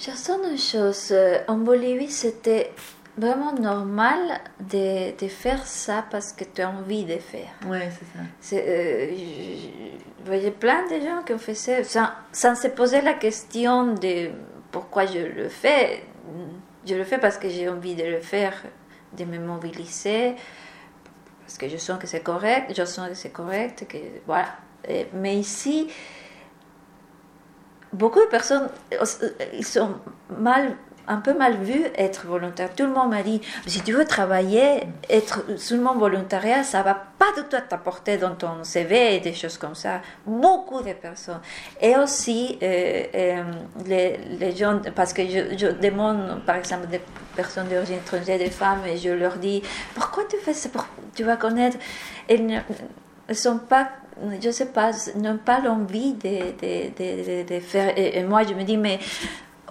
Je sens une chose. En Bolivie, c'était vraiment normal de, de, faire ça parce que tu as envie de faire. Ouais, c'est ça. Euh, je, voyais plein de gens qui ont fait ça sans, sans, se poser la question de pourquoi je le fais. Je le fais parce que j'ai envie de le faire, de me mobiliser, parce que je sens que c'est correct, je sens que c'est correct, que voilà. Mais ici, beaucoup de personnes, ils sont mal un peu mal vu être volontaire. Tout le monde m'a dit, si tu veux travailler, être seulement volontariat, ça va pas du tout t'apporter dans ton CV et des choses comme ça. Beaucoup de personnes. Et aussi, euh, euh, les, les, gens, parce que je, demande, par exemple, des personnes d'origine étrangère, des femmes, et je leur dis, pourquoi tu fais ça? Tu vas connaître. Elles sont pas je sais pas, n'ont pas l'envie de, de, de, de, faire. Et, moi, je me dis, mais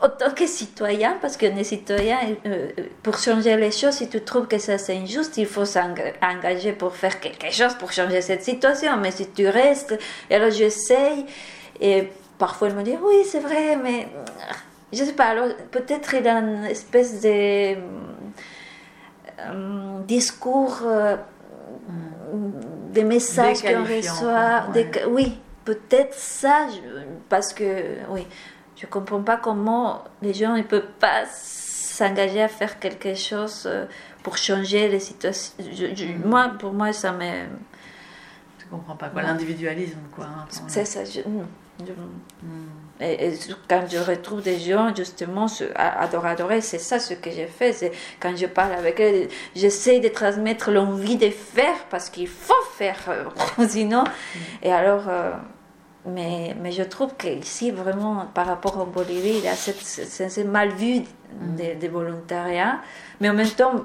autant que citoyen, parce qu'on est citoyen, euh, pour changer les choses, si tu trouves que ça c'est injuste, il faut s'engager pour faire quelque chose pour changer cette situation. Mais si tu restes, et alors j'essaye, et parfois ils me disent oui, c'est vrai, mais je sais pas, alors peut-être il y a une espèce de euh, discours, euh, des messages qu'on reçoit, ouais. oui, peut-être ça, parce que, oui je ne comprends pas comment les gens ne peuvent pas s'engager à faire quelque chose euh, pour changer les situations. Je, je, moi, pour moi, ça me. Tu comprends pas quoi, l'individualisme, quoi. Hein, c'est ça. Je, je, mm. et, et, quand je retrouve des gens, justement, adorer, adorer, c'est ça ce que j'ai fait. C'est quand je parle avec eux, j'essaie de transmettre l'envie de faire parce qu'il faut faire, sinon. Mm. Et alors. Euh, mais, mais je trouve qu'ici, vraiment, par rapport au Bolivie, il y a cette, cette, cette mal vue des de volontariats. Mais en même temps,